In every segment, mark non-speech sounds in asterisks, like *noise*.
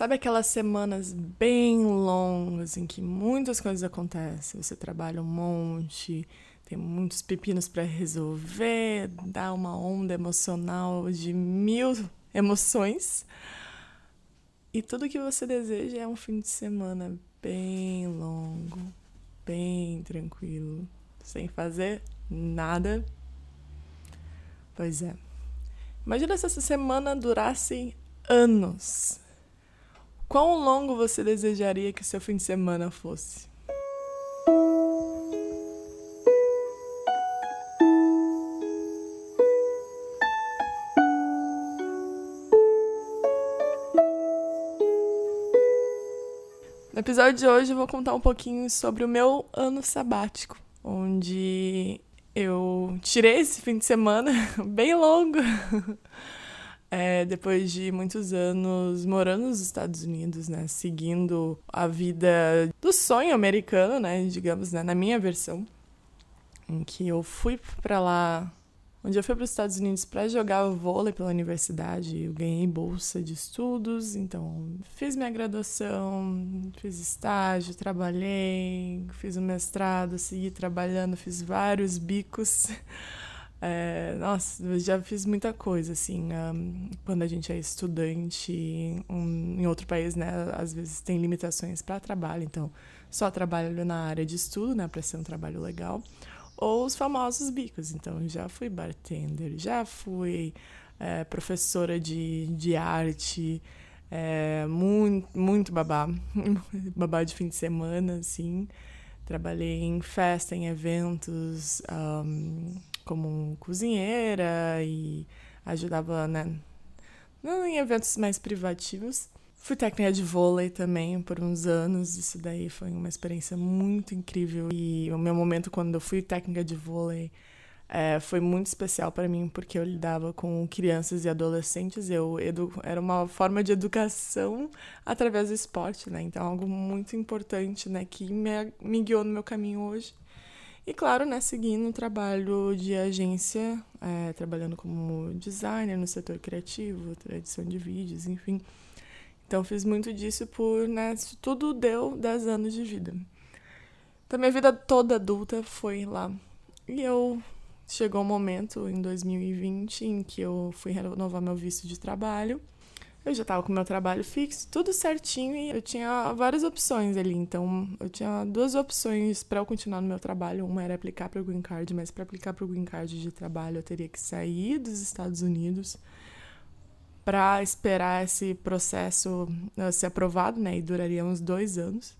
Sabe aquelas semanas bem longas em que muitas coisas acontecem? Você trabalha um monte, tem muitos pepinos para resolver, dá uma onda emocional de mil emoções. E tudo que você deseja é um fim de semana bem longo, bem tranquilo, sem fazer nada. Pois é. Imagina se essa semana durasse anos. Quão longo você desejaria que seu fim de semana fosse? No episódio de hoje eu vou contar um pouquinho sobre o meu ano sabático, onde eu tirei esse fim de semana *laughs* bem longo, é, depois de muitos anos morando nos Estados Unidos, né, seguindo a vida do sonho americano, né, digamos, né, na minha versão, em que eu fui para lá onde eu fui para os Estados Unidos para jogar vôlei pela universidade. Eu ganhei bolsa de estudos, então fiz minha graduação, fiz estágio, trabalhei, fiz o mestrado, segui trabalhando, fiz vários bicos. *laughs* É, nossa, já fiz muita coisa, assim. Um, quando a gente é estudante um, em outro país, né, às vezes tem limitações para trabalho, então só trabalho na área de estudo, né, para ser um trabalho legal ou os famosos bicos. Então, já fui bartender, já fui é, professora de, de arte, é, muito, muito babá, *laughs* babá de fim de semana, assim. Trabalhei em festa, em eventos, um, como cozinheira e ajudava, né, em eventos mais privativos. Fui técnica de vôlei também por uns anos. Isso daí foi uma experiência muito incrível. E o meu momento quando eu fui técnica de vôlei é, foi muito especial para mim porque eu lidava com crianças e adolescentes. Eu edu... era uma forma de educação através do esporte, né? Então algo muito importante, né? Que me, me guiou no meu caminho hoje. E claro, né? Seguindo o trabalho de agência, é, trabalhando como designer no setor criativo, edição de vídeos, enfim. Então fiz muito disso por, né, tudo deu 10 anos de vida. Então minha vida toda adulta foi lá. E eu chegou um momento em 2020 em que eu fui renovar meu visto de trabalho. Eu já estava com meu trabalho fixo, tudo certinho e eu tinha várias opções ali. Então, eu tinha duas opções para eu continuar no meu trabalho. Uma era aplicar para o Green Card, mas para aplicar para o Green Card de trabalho eu teria que sair dos Estados Unidos para esperar esse processo uh, ser aprovado, né? E duraria uns dois anos.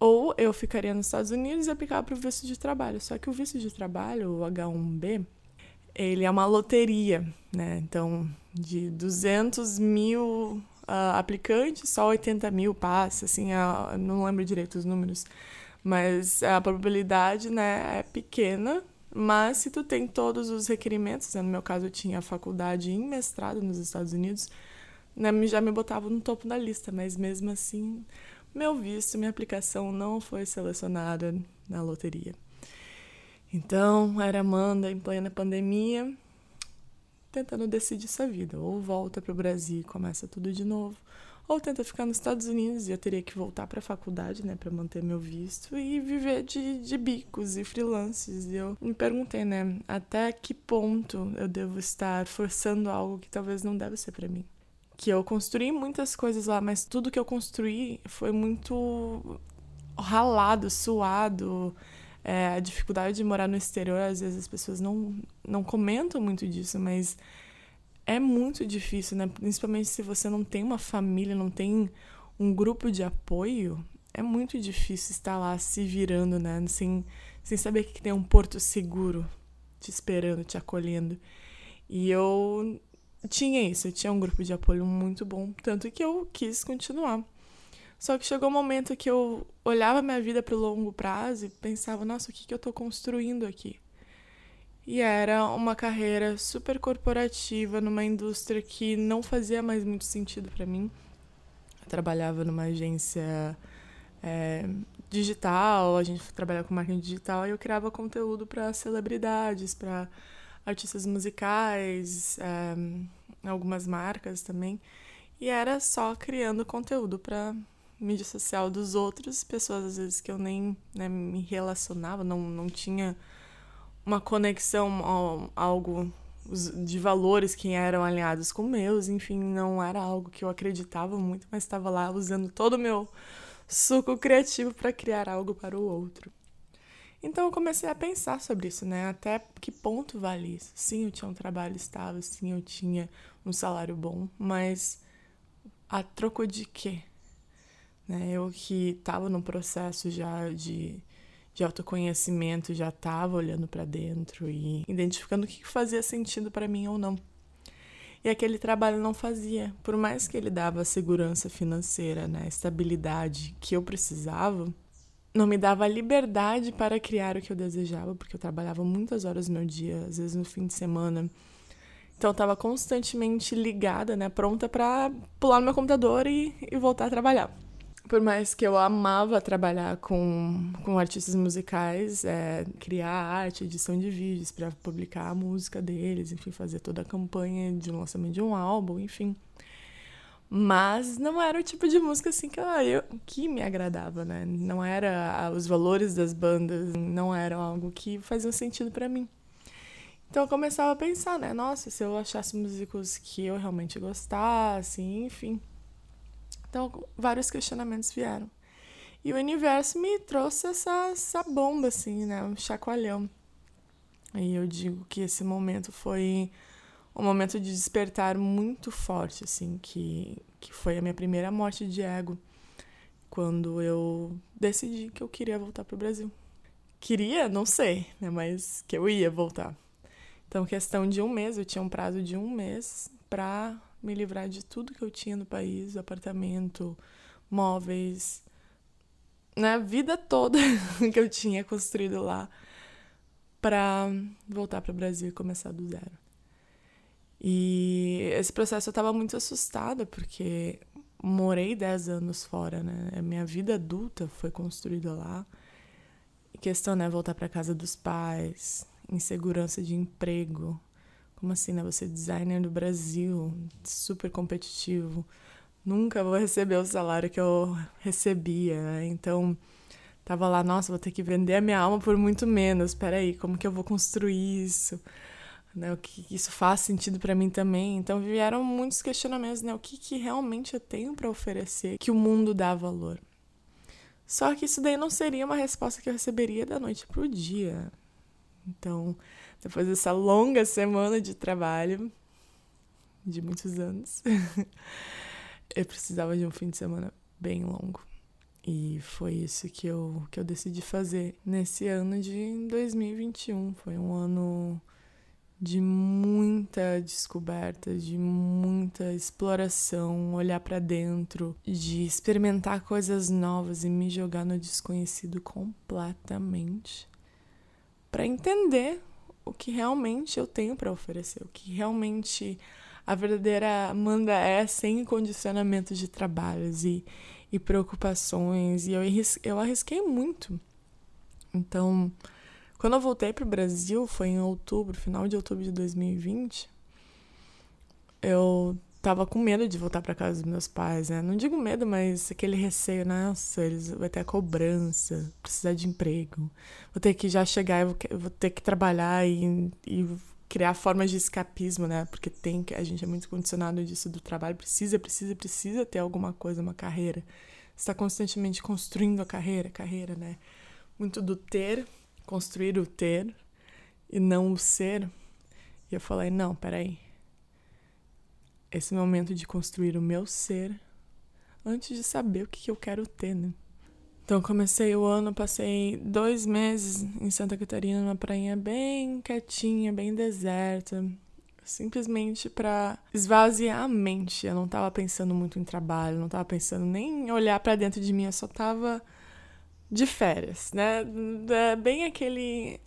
Ou eu ficaria nos Estados Unidos e aplicava para o visto de trabalho. Só que o visto de trabalho, o H1B, ele é uma loteria, né? Então, de 200 mil uh, aplicantes, só 80 mil passa, assim, uh, não lembro direito os números. Mas a probabilidade, né, é pequena mas se tu tem todos os requerimentos, né, no meu caso eu tinha faculdade em mestrado nos Estados Unidos, né, já me botava no topo da lista, mas mesmo assim, meu visto, minha aplicação não foi selecionada na loteria. Então, era Amanda em plena pandemia, tentando decidir sua vida, ou volta para o Brasil e começa tudo de novo, ou tenta ficar nos Estados Unidos e eu teria que voltar para a faculdade, né, para manter meu visto e viver de, de bicos e freelances. E eu me perguntei, né, até que ponto eu devo estar forçando algo que talvez não deve ser para mim. Que eu construí muitas coisas lá, mas tudo que eu construí foi muito ralado, suado. É, a dificuldade de morar no exterior, às vezes as pessoas não, não comentam muito disso, mas é muito difícil, né? Principalmente se você não tem uma família, não tem um grupo de apoio, é muito difícil estar lá se virando, né? Sem, sem saber que tem um porto seguro te esperando, te acolhendo. E eu tinha isso, eu tinha um grupo de apoio muito bom, tanto que eu quis continuar. Só que chegou um momento que eu olhava minha vida para o longo prazo e pensava, nossa, o que, que eu estou construindo aqui? E era uma carreira super corporativa numa indústria que não fazia mais muito sentido para mim. Eu trabalhava numa agência é, digital, a gente trabalhava com marketing digital e eu criava conteúdo para celebridades, para artistas musicais, é, algumas marcas também. E era só criando conteúdo para mídia social dos outros, pessoas às vezes que eu nem né, me relacionava, não, não tinha uma conexão, algo de valores que eram alinhados com meus, enfim, não era algo que eu acreditava muito, mas estava lá usando todo o meu suco criativo para criar algo para o outro. Então eu comecei a pensar sobre isso, né? Até que ponto vale isso? Sim, eu tinha um trabalho estável, sim, eu tinha um salário bom, mas a troco de quê? Né? Eu que estava no processo já de de autoconhecimento já estava olhando para dentro e identificando o que fazia sentido para mim ou não. E aquele trabalho não fazia, por mais que ele dava segurança financeira, né, estabilidade que eu precisava, não me dava a liberdade para criar o que eu desejava, porque eu trabalhava muitas horas no meu dia, às vezes no fim de semana. Então eu estava constantemente ligada, né, pronta para pular no meu computador e, e voltar a trabalhar por mais que eu amava trabalhar com, com artistas musicais, é, criar arte, edição de vídeos para publicar a música deles, enfim, fazer toda a campanha de lançamento de um álbum, enfim. Mas não era o tipo de música assim que, ah, eu, que me agradava, né? Não era os valores das bandas, não era algo que fazia sentido para mim. Então eu começava a pensar, né? Nossa, se eu achasse músicos que eu realmente gostasse, enfim então, vários questionamentos vieram. E o universo me trouxe essa, essa bomba, assim, né? Um chacoalhão. E eu digo que esse momento foi um momento de despertar muito forte, assim, que, que foi a minha primeira morte de ego, quando eu decidi que eu queria voltar para o Brasil. Queria, não sei, né? Mas que eu ia voltar. Então, questão de um mês, eu tinha um prazo de um mês para me livrar de tudo que eu tinha no país, apartamento, móveis, né, vida toda *laughs* que eu tinha construído lá para voltar para o Brasil e começar do zero. E esse processo eu estava muito assustada porque morei 10 anos fora, né? A minha vida adulta foi construída lá. E questão, né, voltar para casa dos pais, insegurança de emprego, como assim, né? Você é designer do Brasil, super competitivo. Nunca vou receber o salário que eu recebia, né? Então, tava lá, nossa, vou ter que vender a minha alma por muito menos. Peraí, como que eu vou construir isso? Né, o que isso faz sentido para mim também. Então vieram muitos questionamentos, né? O que, que realmente eu tenho para oferecer que o mundo dá valor? Só que isso daí não seria uma resposta que eu receberia da noite pro dia. Então, depois dessa longa semana de trabalho, de muitos anos, *laughs* eu precisava de um fim de semana bem longo. E foi isso que eu, que eu decidi fazer nesse ano de 2021. Foi um ano de muita descoberta, de muita exploração, olhar para dentro, de experimentar coisas novas e me jogar no desconhecido completamente para entender o que realmente eu tenho para oferecer, o que realmente a verdadeira Amanda é sem condicionamento de trabalhos e, e preocupações. E eu, eu arrisquei muito. Então, quando eu voltei para o Brasil, foi em outubro, final de outubro de 2020, eu tava com medo de voltar para casa dos meus pais, né? Não digo medo, mas aquele receio, nossa, eles vai ter a cobrança, precisar de emprego, vou ter que já chegar, vou, vou ter que trabalhar e, e criar formas de escapismo, né? Porque tem que a gente é muito condicionado disso do trabalho, precisa, precisa, precisa ter alguma coisa, uma carreira. Está constantemente construindo a carreira, carreira, né? Muito do ter, construir o ter e não o ser. E eu falei, não, peraí esse momento de construir o meu ser antes de saber o que eu quero ter, né? Então comecei o ano, passei dois meses em Santa Catarina, numa prainha bem quietinha, bem deserta, simplesmente para esvaziar a mente. Eu não tava pensando muito em trabalho, não tava pensando nem em olhar para dentro de mim, eu só tava de férias, né? É bem aquele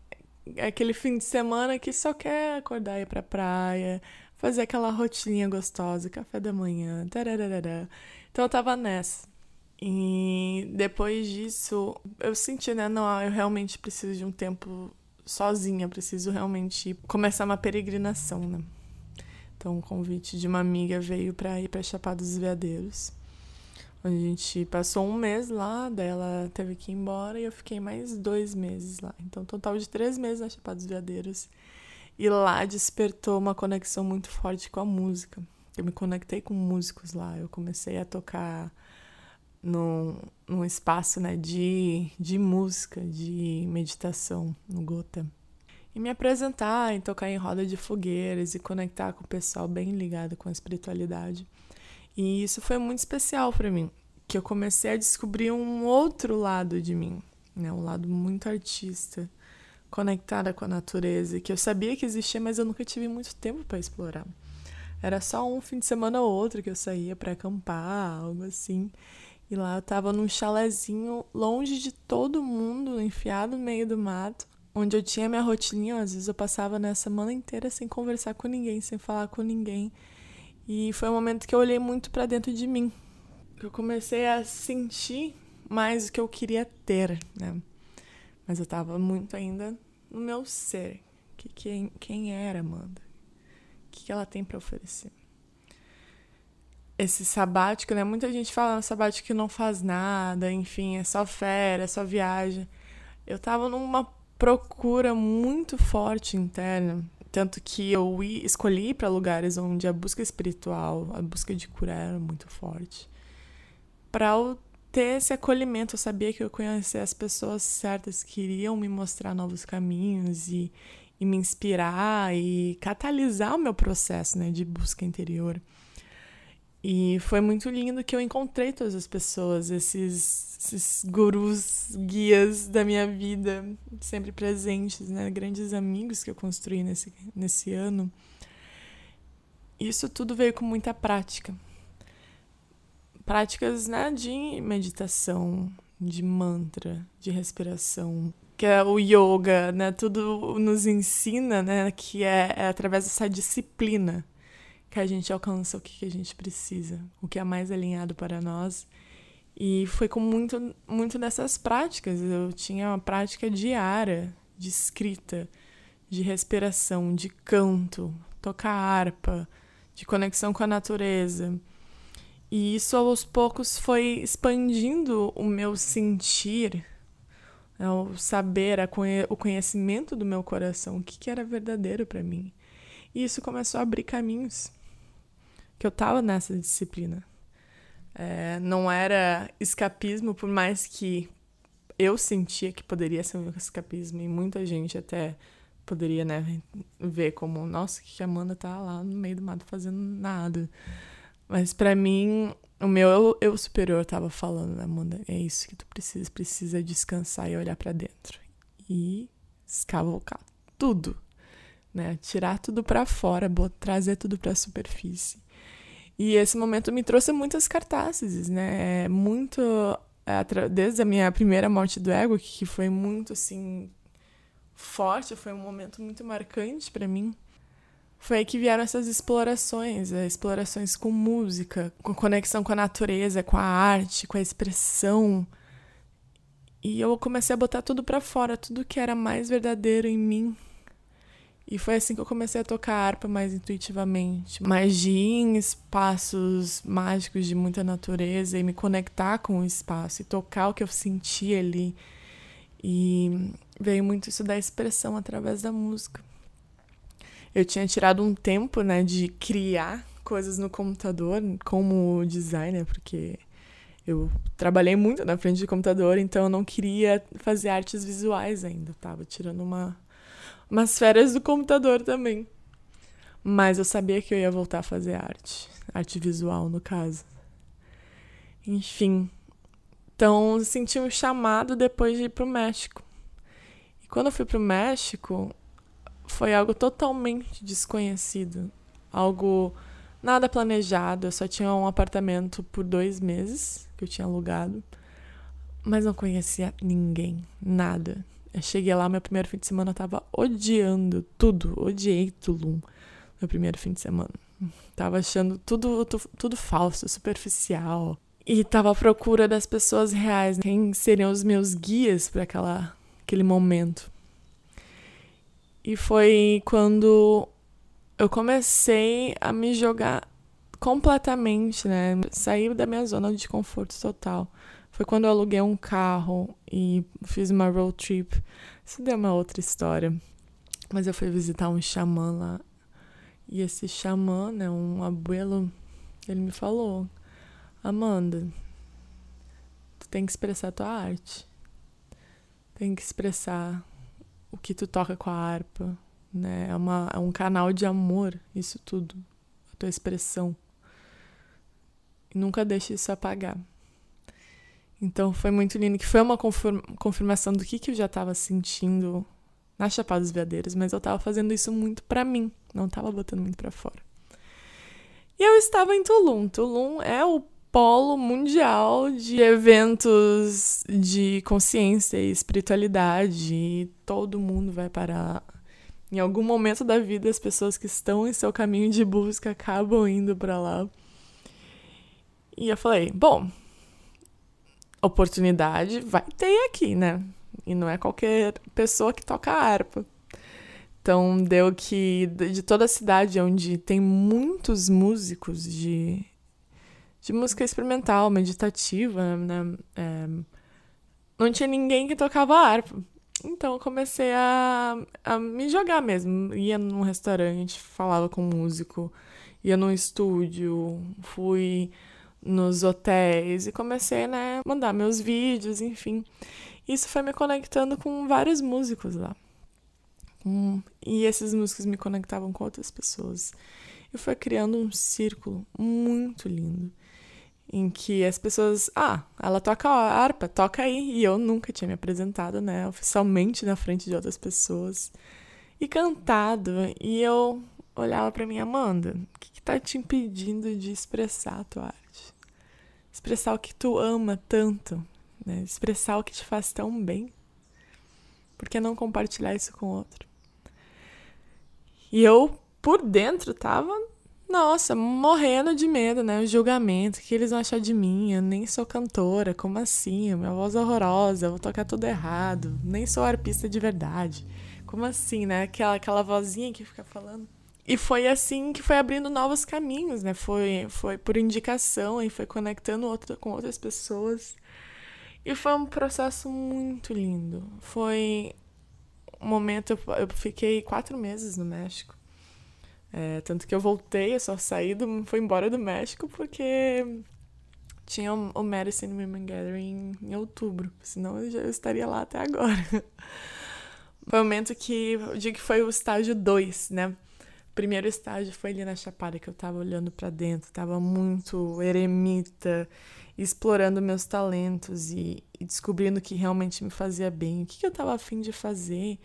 aquele fim de semana que só quer acordar e ir pra praia, fazer aquela rotininha gostosa, café da manhã, tararara. Então eu tava nessa. E depois disso, eu senti, né, não, eu realmente preciso de um tempo sozinha, preciso realmente começar uma peregrinação, né? Então, um convite de uma amiga veio para ir para Chapada dos Veadeiros. Onde a gente passou um mês lá, daí ela teve que ir embora e eu fiquei mais dois meses lá. Então, total de três meses na Chapada dos Veadeiros. E lá despertou uma conexão muito forte com a música. Eu me conectei com músicos lá. Eu comecei a tocar num, num espaço né, de, de música, de meditação no Gota. E me apresentar, e tocar em roda de fogueiras e conectar com o pessoal bem ligado com a espiritualidade. E isso foi muito especial para mim, que eu comecei a descobrir um outro lado de mim, né, um lado muito artista, conectada com a natureza, que eu sabia que existia, mas eu nunca tive muito tempo para explorar. Era só um fim de semana ou outro que eu saía para acampar, algo assim. E lá eu tava num chalezinho longe de todo mundo, enfiado no meio do mato, onde eu tinha minha rotininha. Às vezes eu passava na semana inteira sem conversar com ninguém, sem falar com ninguém. E foi um momento que eu olhei muito para dentro de mim. Que eu comecei a sentir mais o que eu queria ter, né? Mas eu tava muito ainda no meu ser. Que quem, quem era Amanda? O que, que ela tem para oferecer? esse sabático, né? Muita gente fala sabático que não faz nada, enfim, é só férias, é só viagem. Eu tava numa procura muito forte interna, tanto que eu escolhi para lugares onde a busca espiritual, a busca de cura era muito forte. Para eu ter esse acolhimento, eu sabia que eu conhecia as pessoas certas que iriam me mostrar novos caminhos e, e me inspirar e catalisar o meu processo, né, de busca interior. E foi muito lindo que eu encontrei todas as pessoas, esses, esses gurus, guias da minha vida, sempre presentes, né? Grandes amigos que eu construí nesse, nesse ano. Isso tudo veio com muita prática. Práticas né, de meditação, de mantra, de respiração, que é o yoga, né? Tudo nos ensina, né? Que é, é através dessa disciplina que a gente alcança o que a gente precisa, o que é mais alinhado para nós. E foi com muito, muito dessas práticas. Eu tinha uma prática diária de escrita, de respiração, de canto, tocar harpa, de conexão com a natureza. E isso aos poucos foi expandindo o meu sentir, né, o saber, o conhecimento do meu coração, o que, que era verdadeiro para mim. E isso começou a abrir caminhos que eu tava nessa disciplina. É, não era escapismo, por mais que eu sentia que poderia ser um escapismo, e muita gente até poderia né, ver como, nossa, que a Amanda tá lá no meio do mato fazendo nada. Mas para mim, o meu eu, eu superior tava falando, né, Amanda, é isso que tu precisa, precisa descansar e olhar para dentro. E escavocar tudo, né? Tirar tudo para fora, trazer tudo para a superfície. E esse momento me trouxe muitas cartazes, né? É muito. É, desde a minha primeira morte do ego, que foi muito assim. forte, foi um momento muito marcante para mim. Foi aí que vieram essas explorações, é, explorações com música, com conexão com a natureza, com a arte, com a expressão. E eu comecei a botar tudo para fora, tudo que era mais verdadeiro em mim, e foi assim que eu comecei a tocar harpa mais intuitivamente, mais de ir em espaços mágicos de muita natureza e me conectar com o espaço e tocar o que eu sentia ali. E veio muito isso da expressão através da música. Eu tinha tirado um tempo, né, de criar coisas no computador como designer, porque eu trabalhei muito na frente de computador, então eu não queria fazer artes visuais ainda. tava tirando uma umas férias do computador também. Mas eu sabia que eu ia voltar a fazer arte, arte visual no caso. Enfim. Então, senti um chamado depois de ir pro México. E quando eu fui pro México, foi algo totalmente desconhecido. Algo nada planejado. Eu só tinha um apartamento por dois meses que eu tinha alugado. Mas não conhecia ninguém, nada. Eu cheguei lá, meu primeiro fim de semana eu tava odiando tudo. Odiei Tulum. Meu primeiro fim de semana. Tava achando tudo, tudo, tudo falso, superficial. E tava à procura das pessoas reais. Quem seriam os meus guias para aquele momento. E foi quando eu comecei a me jogar completamente, né? Saí da minha zona de conforto total. Foi quando eu aluguei um carro e fiz uma road trip. Isso deu uma outra história. Mas eu fui visitar um xamã lá. E esse xamã, né, um abuelo, ele me falou: Amanda, tu tem que expressar tua arte. Tem que expressar o que tu toca com a harpa, né? É, uma, é um canal de amor, isso tudo, a tua expressão. E nunca deixe isso apagar. Então foi muito lindo, que foi uma confirmação do que, que eu já estava sentindo na Chapada dos Veadeiros, mas eu estava fazendo isso muito para mim, não estava botando muito para fora. E eu estava em Tulum. Tulum é o polo mundial de eventos de consciência e espiritualidade. E todo mundo vai para em algum momento da vida as pessoas que estão em seu caminho de busca acabam indo para lá. E eu falei, bom, oportunidade vai ter aqui, né? E não é qualquer pessoa que toca harpa. Então deu que de toda a cidade onde tem muitos músicos de, de música experimental, meditativa, né? É, não tinha ninguém que tocava harpa. Então eu comecei a, a me jogar mesmo. Ia num restaurante, falava com um músico, ia num estúdio, fui nos hotéis e comecei, né, mandar meus vídeos, enfim. Isso foi me conectando com vários músicos lá. Hum, e esses músicos me conectavam com outras pessoas. E foi criando um círculo muito lindo em que as pessoas, ah, ela toca harpa, toca aí, e eu nunca tinha me apresentado, né, oficialmente na frente de outras pessoas e cantado, e eu olhava para mim, Amanda, o que, que tá te impedindo de expressar a tua arte? Expressar o que tu ama tanto, né? Expressar o que te faz tão bem. Por que não compartilhar isso com outro? E eu, por dentro, tava nossa, morrendo de medo, né? O julgamento, o que eles vão achar de mim? Eu nem sou cantora, como assim? Minha voz é horrorosa, eu vou tocar tudo errado, nem sou arpista de verdade. Como assim, né? Aquela, aquela vozinha que fica falando. E foi assim que foi abrindo novos caminhos, né? Foi, foi por indicação e foi conectando outro, com outras pessoas. E foi um processo muito lindo. Foi um momento. Eu fiquei quatro meses no México. É, tanto que eu voltei, eu só saí, do, fui embora do México porque tinha o, Medicine Women Gathering em outubro, senão eu já estaria lá até agora. *laughs* Foi o momento que eu digo que foi o estágio 2, né? O primeiro estágio foi ali na Chapada, que eu tava olhando para dentro, tava muito eremita, explorando meus talentos e, e, descobrindo o que realmente me fazia bem, o que, que eu tava afim de fazer.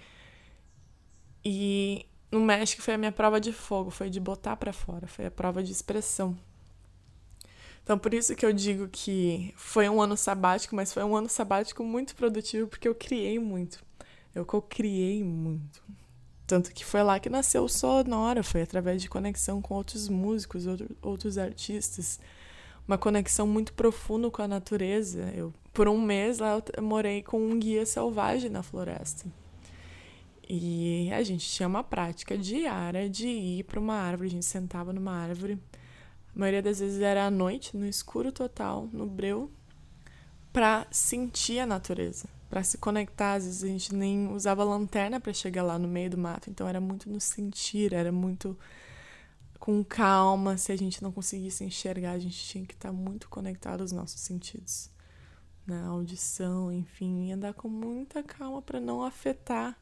E no México foi a minha prova de fogo, foi de botar para fora, foi a prova de expressão. Então, por isso que eu digo que foi um ano sabático, mas foi um ano sabático muito produtivo, porque eu criei muito. Eu co-criei muito. Tanto que foi lá que nasceu o Sonora, foi através de conexão com outros músicos, outros artistas. Uma conexão muito profunda com a natureza. Eu, por um mês lá, eu morei com um guia selvagem na floresta. E a gente tinha uma prática diária de ir para uma árvore, a gente sentava numa árvore. A maioria das vezes era à noite, no escuro total, no breu, para sentir a natureza, para se conectar. Às vezes a gente nem usava lanterna para chegar lá no meio do mato, então era muito no sentir, era muito com calma. Se a gente não conseguisse enxergar, a gente tinha que estar muito conectado aos nossos sentidos, na audição, enfim, e andar com muita calma para não afetar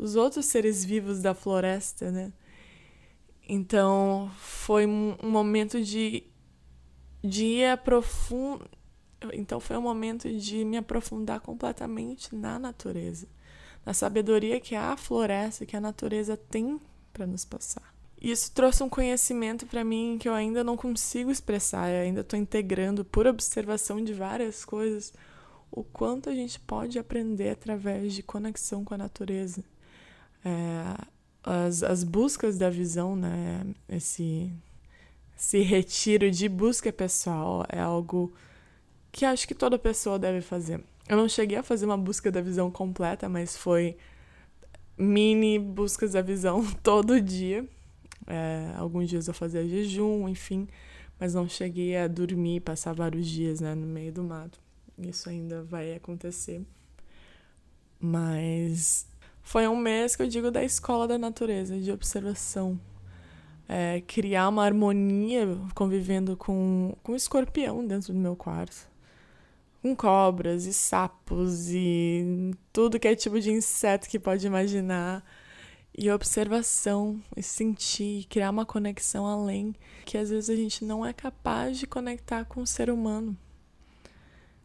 os outros seres vivos da floresta, né? Então foi um momento de, de ir aprofundar. Então foi um momento de me aprofundar completamente na natureza, na sabedoria que a floresta, que a natureza tem para nos passar. Isso trouxe um conhecimento para mim que eu ainda não consigo expressar, eu ainda estou integrando por observação de várias coisas o quanto a gente pode aprender através de conexão com a natureza é, as, as buscas da visão, né? Esse, esse retiro de busca pessoal é algo que acho que toda pessoa deve fazer. Eu não cheguei a fazer uma busca da visão completa, mas foi mini buscas da visão *laughs* todo dia. É, alguns dias eu fazia jejum, enfim, mas não cheguei a dormir, passar vários dias né, no meio do mato. Isso ainda vai acontecer. Mas foi um mês que eu digo da escola da natureza, de observação. É, criar uma harmonia convivendo com, com um escorpião dentro do meu quarto. Com cobras e sapos e tudo que é tipo de inseto que pode imaginar. E observação, e sentir, criar uma conexão além, que às vezes a gente não é capaz de conectar com o ser humano.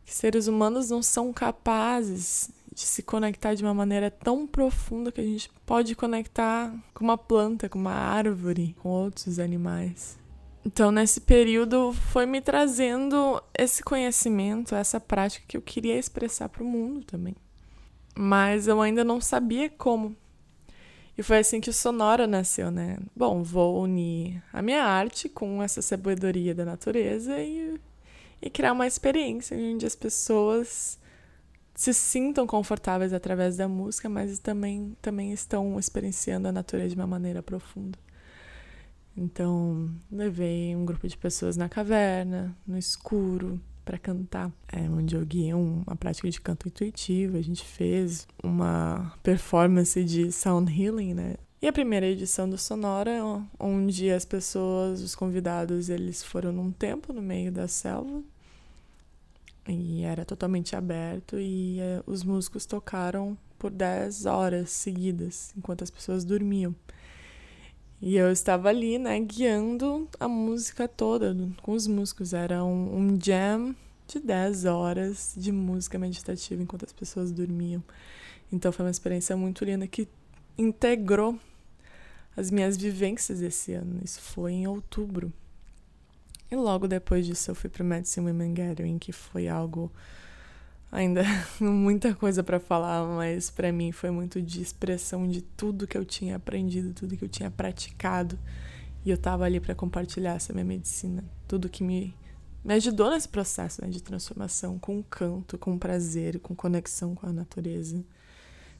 Que seres humanos não são capazes de se conectar de uma maneira tão profunda que a gente pode conectar com uma planta, com uma árvore, com outros animais. Então, nesse período, foi me trazendo esse conhecimento, essa prática que eu queria expressar para o mundo também. Mas eu ainda não sabia como. E foi assim que o Sonora nasceu, né? Bom, vou unir a minha arte com essa sabedoria da natureza e, e criar uma experiência onde as pessoas se sintam confortáveis através da música, mas também, também estão experienciando a natureza de uma maneira profunda. Então, levei um grupo de pessoas na caverna, no escuro, para cantar, é, onde eu uma prática de canto intuitivo. A gente fez uma performance de sound healing, né? E a primeira edição do Sonora, onde as pessoas, os convidados, eles foram num templo no meio da selva, e era totalmente aberto e uh, os músicos tocaram por 10 horas seguidas, enquanto as pessoas dormiam. E eu estava ali, né, guiando a música toda com os músicos. Era um, um jam de 10 horas de música meditativa enquanto as pessoas dormiam. Então foi uma experiência muito linda que integrou as minhas vivências desse ano. Isso foi em outubro. E logo depois disso eu fui para Medicine Women Gathering, que foi algo ainda *laughs* muita coisa para falar, mas para mim foi muito de expressão de tudo que eu tinha aprendido, tudo que eu tinha praticado. E eu tava ali para compartilhar essa minha medicina, tudo que me me ajudou nesse processo né, de transformação com canto, com prazer, com conexão com a natureza,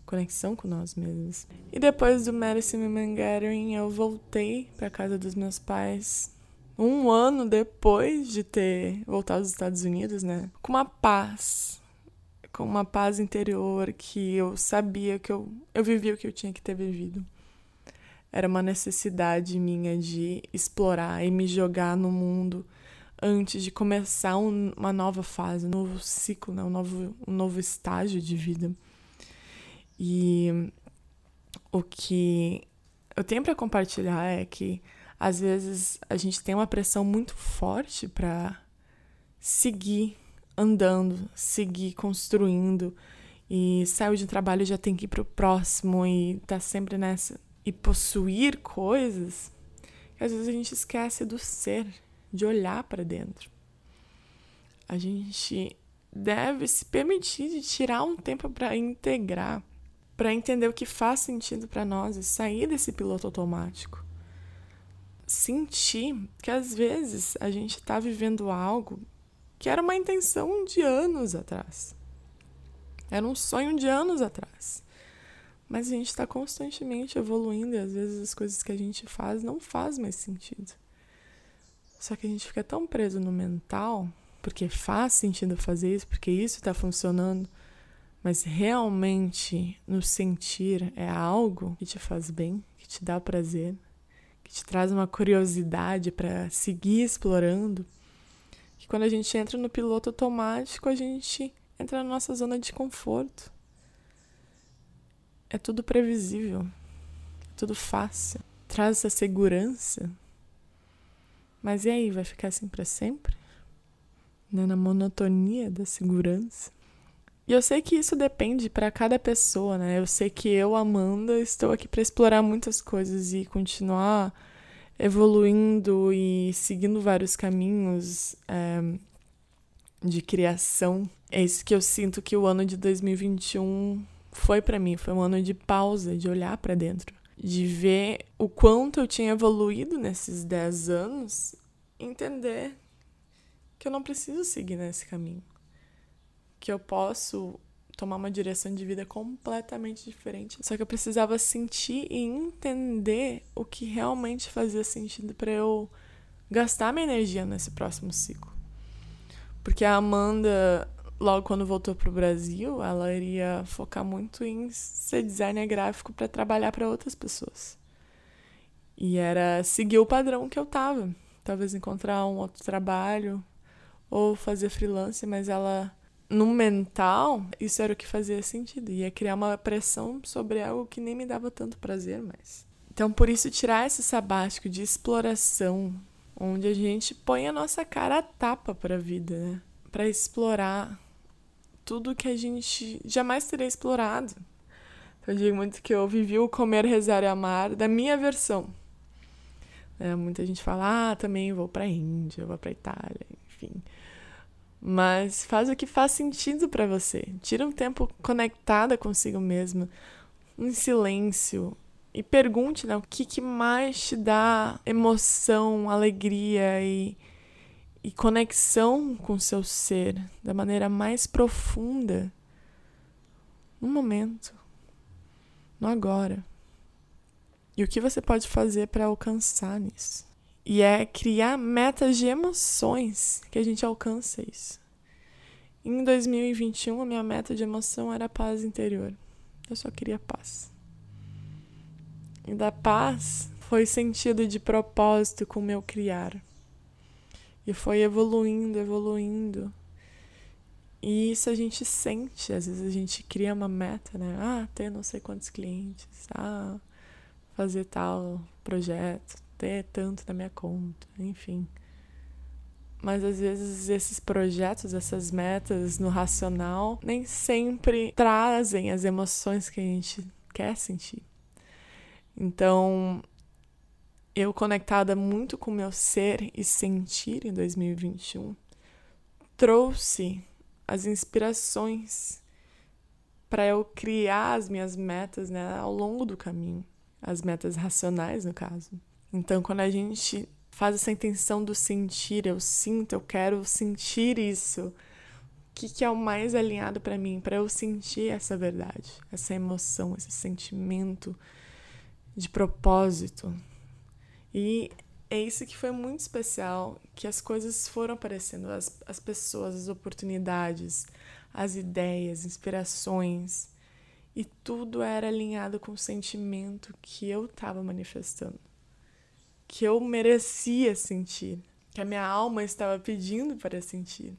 conexão com nós mesmos. E depois do Medicine Women Gathering, eu voltei para casa dos meus pais um ano depois de ter voltado aos Estados Unidos, né? Com uma paz, com uma paz interior que eu sabia que eu, eu vivia o que eu tinha que ter vivido. Era uma necessidade minha de explorar e me jogar no mundo antes de começar um, uma nova fase, um novo ciclo, né? um, novo, um novo estágio de vida. E o que eu tenho para compartilhar é que às vezes a gente tem uma pressão muito forte para seguir andando, seguir construindo. E saiu de trabalho já tem que ir pro próximo e tá sempre nessa. E possuir coisas que às vezes a gente esquece do ser, de olhar para dentro. A gente deve se permitir de tirar um tempo para integrar, para entender o que faz sentido para nós e sair desse piloto automático sentir que às vezes a gente está vivendo algo que era uma intenção de anos atrás. Era um sonho de anos atrás. Mas a gente está constantemente evoluindo e às vezes as coisas que a gente faz não faz mais sentido. Só que a gente fica tão preso no mental, porque faz sentido fazer isso, porque isso está funcionando, mas realmente no sentir é algo que te faz bem, que te dá prazer, que te traz uma curiosidade para seguir explorando, que quando a gente entra no piloto automático, a gente entra na nossa zona de conforto. É tudo previsível, é tudo fácil, traz essa segurança. Mas e aí, vai ficar assim para sempre? Né? Na monotonia da segurança? E eu sei que isso depende para cada pessoa, né? Eu sei que eu, Amanda, estou aqui para explorar muitas coisas e continuar evoluindo e seguindo vários caminhos é, de criação. É isso que eu sinto que o ano de 2021 foi para mim. Foi um ano de pausa, de olhar para dentro, de ver o quanto eu tinha evoluído nesses 10 anos, entender que eu não preciso seguir nesse caminho que eu posso tomar uma direção de vida completamente diferente. Só que eu precisava sentir e entender o que realmente fazia sentido para eu gastar minha energia nesse próximo ciclo. Porque a Amanda, logo quando voltou para o Brasil, ela iria focar muito em ser designer gráfico para trabalhar para outras pessoas. E era seguir o padrão que eu tava. Talvez encontrar um outro trabalho ou fazer freelance, mas ela no mental, isso era o que fazia sentido. Ia criar uma pressão sobre algo que nem me dava tanto prazer mais. Então, por isso, tirar esse sabático de exploração, onde a gente põe a nossa cara a tapa para a vida, né? Para explorar tudo que a gente jamais teria explorado. Então, eu digo muito que eu vivi o comer, rezar e amar da minha versão. É, muita gente fala, ah, também vou para a Índia, vou para Itália, enfim. Mas faz o que faz sentido para você. Tira um tempo conectada consigo mesma, em silêncio, e pergunte né, o que, que mais te dá emoção, alegria e, e conexão com o seu ser da maneira mais profunda no momento, no agora. E o que você pode fazer para alcançar nisso? E é criar metas de emoções que a gente alcança isso. Em 2021, a minha meta de emoção era paz interior. Eu só queria paz. E da paz foi sentido de propósito com o meu criar. E foi evoluindo, evoluindo. E isso a gente sente, às vezes a gente cria uma meta, né? Ah, ter não sei quantos clientes. Ah, fazer tal projeto, ter tanto na minha conta, enfim. Mas às vezes esses projetos, essas metas no racional, nem sempre trazem as emoções que a gente quer sentir. Então, eu conectada muito com meu ser e sentir em 2021, trouxe as inspirações para eu criar as minhas metas né, ao longo do caminho as metas racionais, no caso. Então, quando a gente faz essa intenção do sentir, eu sinto, eu quero sentir isso. O que, que é o mais alinhado para mim, para eu sentir essa verdade, essa emoção, esse sentimento de propósito. E é isso que foi muito especial, que as coisas foram aparecendo, as, as pessoas, as oportunidades, as ideias, inspirações. E tudo era alinhado com o sentimento que eu estava manifestando, que eu merecia sentir, que a minha alma estava pedindo para sentir.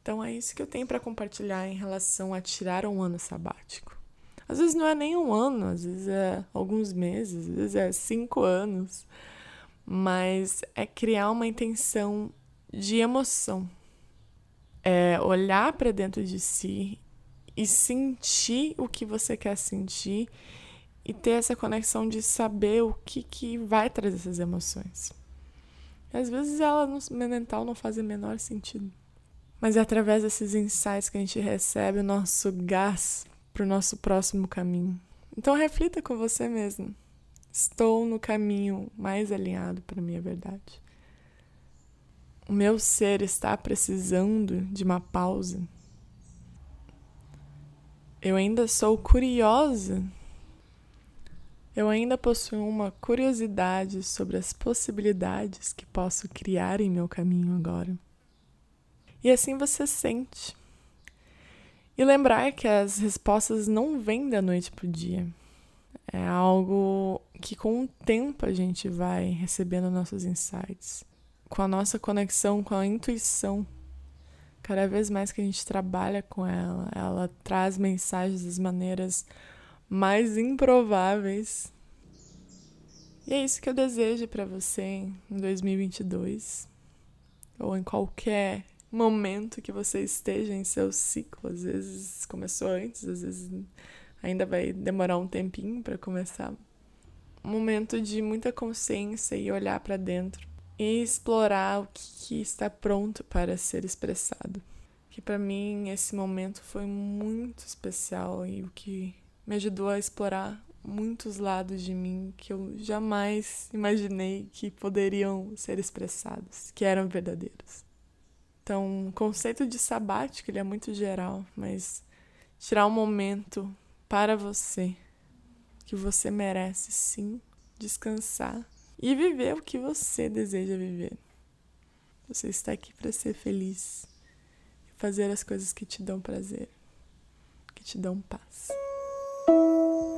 Então é isso que eu tenho para compartilhar em relação a tirar um ano sabático. Às vezes não é nem um ano, às vezes é alguns meses, às vezes é cinco anos, mas é criar uma intenção de emoção. É olhar para dentro de si e sentir o que você quer sentir e ter essa conexão de saber o que, que vai trazer essas emoções. Às vezes ela no mental não faz o menor sentido. Mas é através desses insights que a gente recebe o nosso gás para o nosso próximo caminho. Então reflita com você mesmo. Estou no caminho mais alinhado para a minha verdade. O meu ser está precisando de uma pausa eu ainda sou curiosa. Eu ainda possuo uma curiosidade sobre as possibilidades que posso criar em meu caminho agora. E assim você sente. E lembrar que as respostas não vêm da noite para o dia. É algo que com o tempo a gente vai recebendo nossos insights, com a nossa conexão com a intuição Cada vez mais que a gente trabalha com ela, ela traz mensagens das maneiras mais improváveis. E é isso que eu desejo para você em 2022, ou em qualquer momento que você esteja em seu ciclo. Às vezes começou antes, às vezes ainda vai demorar um tempinho para começar. Um momento de muita consciência e olhar para dentro e explorar o que, está pronto para ser expressado. Que para mim esse momento foi muito especial e o que me ajudou a explorar muitos lados de mim que eu jamais imaginei que poderiam ser expressados, que eram verdadeiros. Então, o conceito de sabático ele é muito geral, mas tirar um momento para você, que você merece sim descansar e viver o que você deseja viver. Você está aqui para ser feliz e fazer as coisas que te dão prazer, que te dão paz. Música